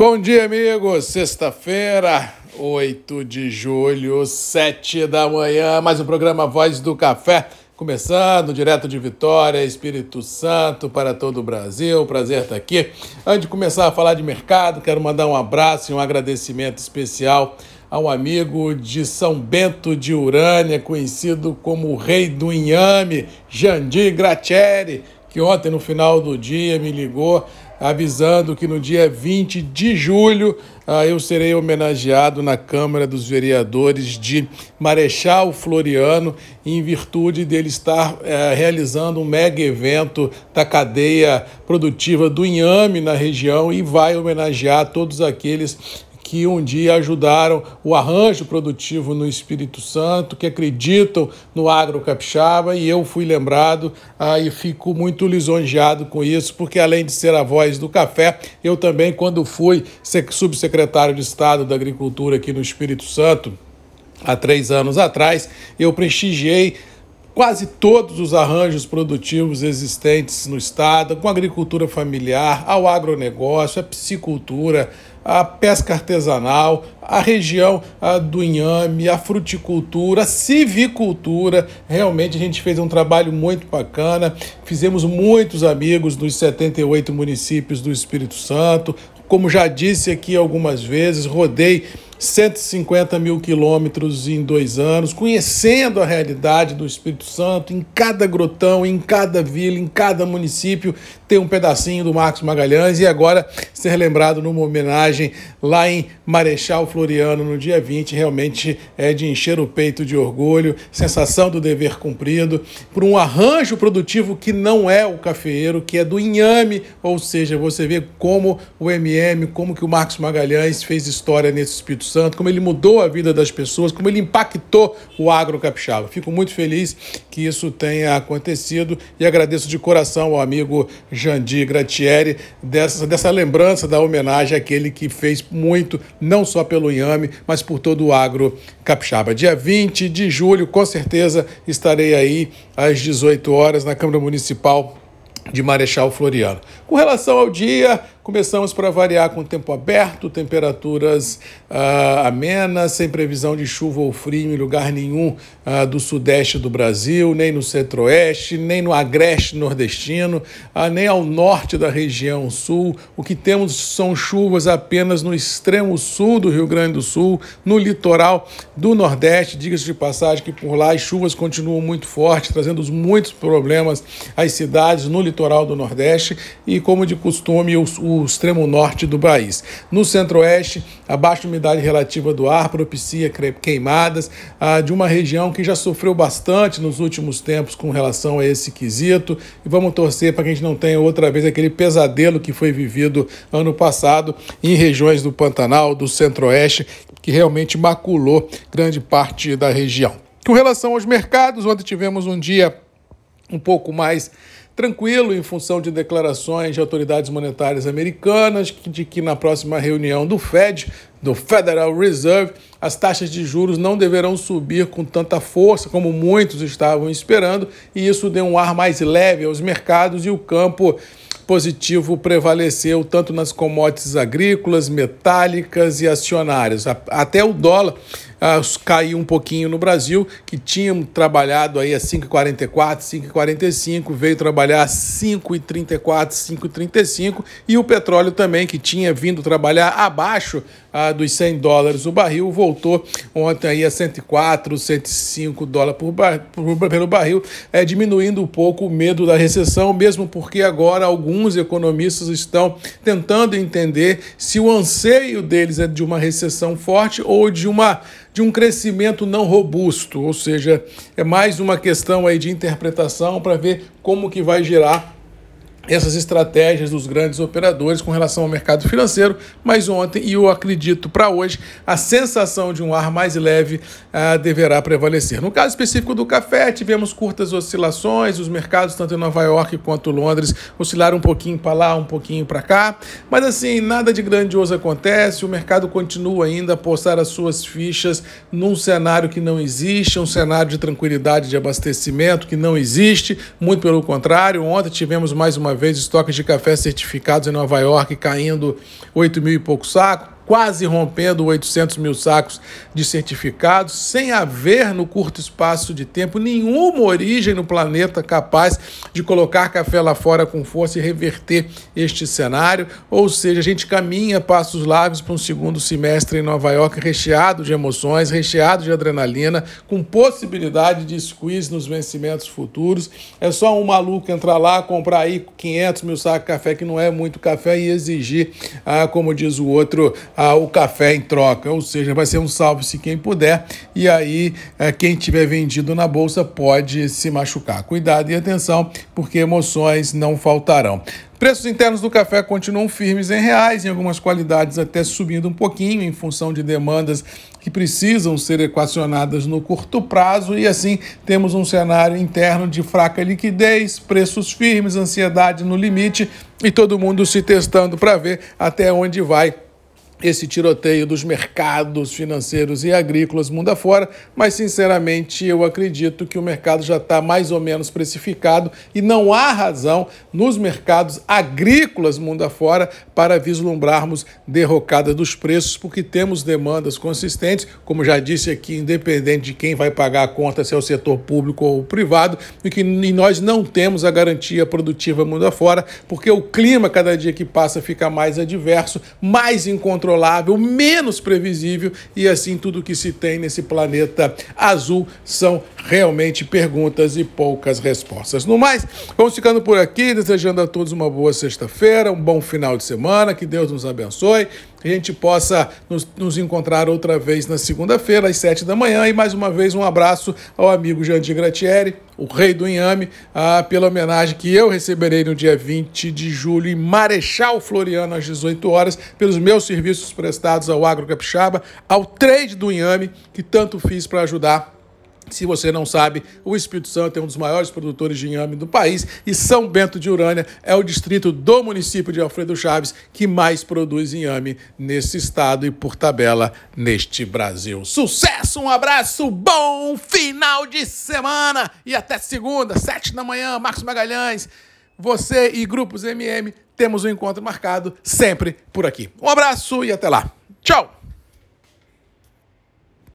Bom dia, amigos. Sexta-feira, 8 de julho, 7 da manhã. Mais um programa Voz do Café. Começando direto de Vitória, Espírito Santo, para todo o Brasil. Prazer estar aqui. Antes de começar a falar de mercado, quero mandar um abraço e um agradecimento especial ao amigo de São Bento de Urânia, conhecido como o Rei do Inhame, Jandir Gratieri, que ontem, no final do dia, me ligou avisando que no dia 20 de julho uh, eu serei homenageado na Câmara dos Vereadores de Marechal Floriano, em virtude dele estar uh, realizando um mega evento da cadeia produtiva do inhame na região e vai homenagear todos aqueles que um dia ajudaram o arranjo produtivo no Espírito Santo, que acreditam no agro capixaba, e eu fui lembrado ah, e fico muito lisonjeado com isso, porque além de ser a voz do café, eu também, quando fui subsecretário de Estado da Agricultura aqui no Espírito Santo, há três anos atrás, eu prestigiei quase todos os arranjos produtivos existentes no estado, com agricultura familiar, ao agronegócio, a piscicultura, a pesca artesanal, a região a do inhame, a fruticultura, a civicultura. Realmente a gente fez um trabalho muito bacana, fizemos muitos amigos dos 78 municípios do Espírito Santo. Como já disse aqui algumas vezes, rodei 150 mil quilômetros em dois anos, conhecendo a realidade do Espírito Santo, em cada grotão, em cada vila, em cada município, tem um pedacinho do Marcos Magalhães e agora ser lembrado numa homenagem lá em Marechal Floriano no dia 20, realmente é de encher o peito de orgulho, sensação do dever cumprido, por um arranjo produtivo que não é o cafeeiro, que é do inhame, ou seja, você vê como o MM, como que o Marcos Magalhães fez história nesse Espírito Santo, como ele mudou a vida das pessoas, como ele impactou o agro capixaba. Fico muito feliz que isso tenha acontecido e agradeço de coração ao amigo Jandir Gratieri, dessa, dessa lembrança da homenagem àquele que fez muito, não só pelo Inhame, mas por todo o agro capixaba. Dia 20 de julho, com certeza estarei aí às 18 horas na Câmara Municipal de Marechal Floriano. Com relação ao dia, Começamos para variar com tempo aberto, temperaturas uh, amenas, sem previsão de chuva ou frio em lugar nenhum uh, do sudeste do Brasil, nem no centro-oeste, nem no agreste nordestino, uh, nem ao norte da região sul. O que temos são chuvas apenas no extremo sul do Rio Grande do Sul, no litoral do Nordeste. Diga-se de passagem que por lá as chuvas continuam muito fortes, trazendo muitos problemas às cidades no litoral do Nordeste e, como de costume, o o extremo norte do país. No centro-oeste, a baixa umidade relativa do ar propicia queimadas ah, de uma região que já sofreu bastante nos últimos tempos com relação a esse quesito. E vamos torcer para que a gente não tenha outra vez aquele pesadelo que foi vivido ano passado em regiões do Pantanal, do centro-oeste, que realmente maculou grande parte da região. Com relação aos mercados, ontem tivemos um dia um pouco mais tranquilo em função de declarações de autoridades monetárias americanas de que na próxima reunião do Fed, do Federal Reserve, as taxas de juros não deverão subir com tanta força como muitos estavam esperando, e isso deu um ar mais leve aos mercados e o campo positivo prevaleceu tanto nas commodities agrícolas, metálicas e acionárias. Até o dólar uh, caiu um pouquinho no Brasil, que tinham trabalhado aí a 5,44, 5,45, veio trabalhar a 5,34, 5,35 e o petróleo também, que tinha vindo trabalhar abaixo uh, dos 100 dólares o barril, voltou ontem aí a 104, 105 dólares por, bar, por, pelo barril, é, diminuindo um pouco o medo da recessão, mesmo porque agora alguns economistas estão tentando entender se o anseio deles é de uma recessão forte ou de uma de um crescimento não robusto, ou seja, é mais uma questão aí de interpretação para ver como que vai girar essas estratégias dos grandes operadores com relação ao mercado financeiro, mas ontem, e eu acredito para hoje, a sensação de um ar mais leve uh, deverá prevalecer. No caso específico do café, tivemos curtas oscilações, os mercados, tanto em Nova York quanto Londres, oscilaram um pouquinho para lá, um pouquinho para cá, mas assim, nada de grandioso acontece, o mercado continua ainda a postar as suas fichas num cenário que não existe, um cenário de tranquilidade de abastecimento que não existe, muito pelo contrário, ontem tivemos mais uma uma vez, estoques de café certificados em Nova York caindo 8 mil e pouco sacos quase rompendo 800 mil sacos de certificados, sem haver no curto espaço de tempo nenhuma origem no planeta capaz de colocar café lá fora com força e reverter este cenário. Ou seja, a gente caminha passos largos para um segundo semestre em Nova York recheado de emoções, recheado de adrenalina, com possibilidade de squeeze nos vencimentos futuros. É só um maluco entrar lá, comprar aí 500 mil sacos de café, que não é muito café, e exigir, ah, como diz o outro, o café em troca, ou seja, vai ser um salve-se quem puder, e aí é, quem tiver vendido na bolsa pode se machucar. Cuidado e atenção, porque emoções não faltarão. Preços internos do café continuam firmes em reais, em algumas qualidades até subindo um pouquinho, em função de demandas que precisam ser equacionadas no curto prazo, e assim temos um cenário interno de fraca liquidez, preços firmes, ansiedade no limite e todo mundo se testando para ver até onde vai esse tiroteio dos mercados financeiros e agrícolas mundo afora, mas sinceramente eu acredito que o mercado já está mais ou menos precificado e não há razão nos mercados agrícolas mundo afora para vislumbrarmos derrocada dos preços, porque temos demandas consistentes, como já disse aqui, independente de quem vai pagar a conta, se é o setor público ou privado, e que e nós não temos a garantia produtiva mundo afora, porque o clima cada dia que passa fica mais adverso, mais incontrolável controlável, menos previsível e assim tudo que se tem nesse planeta azul são realmente perguntas e poucas respostas. No mais, vamos ficando por aqui, desejando a todos uma boa sexta-feira, um bom final de semana, que Deus nos abençoe, que a gente possa nos, nos encontrar outra vez na segunda-feira, às sete da manhã, e mais uma vez um abraço ao amigo Jandir Gratieri, o rei do inhame, ah, pela homenagem que eu receberei no dia 20 de julho em Marechal Floriano, às 18 horas, pelos meus serviços prestados ao Agro Capixaba, ao trade do inhame, que tanto fiz para ajudar se você não sabe, o Espírito Santo é um dos maiores produtores de inhame do país e São Bento de Urânia é o distrito do município de Alfredo Chaves que mais produz inhame nesse estado e, por tabela, neste Brasil. Sucesso, um abraço, bom final de semana e até segunda, sete da manhã, Marcos Magalhães. Você e Grupos MM temos um encontro marcado sempre por aqui. Um abraço e até lá. Tchau!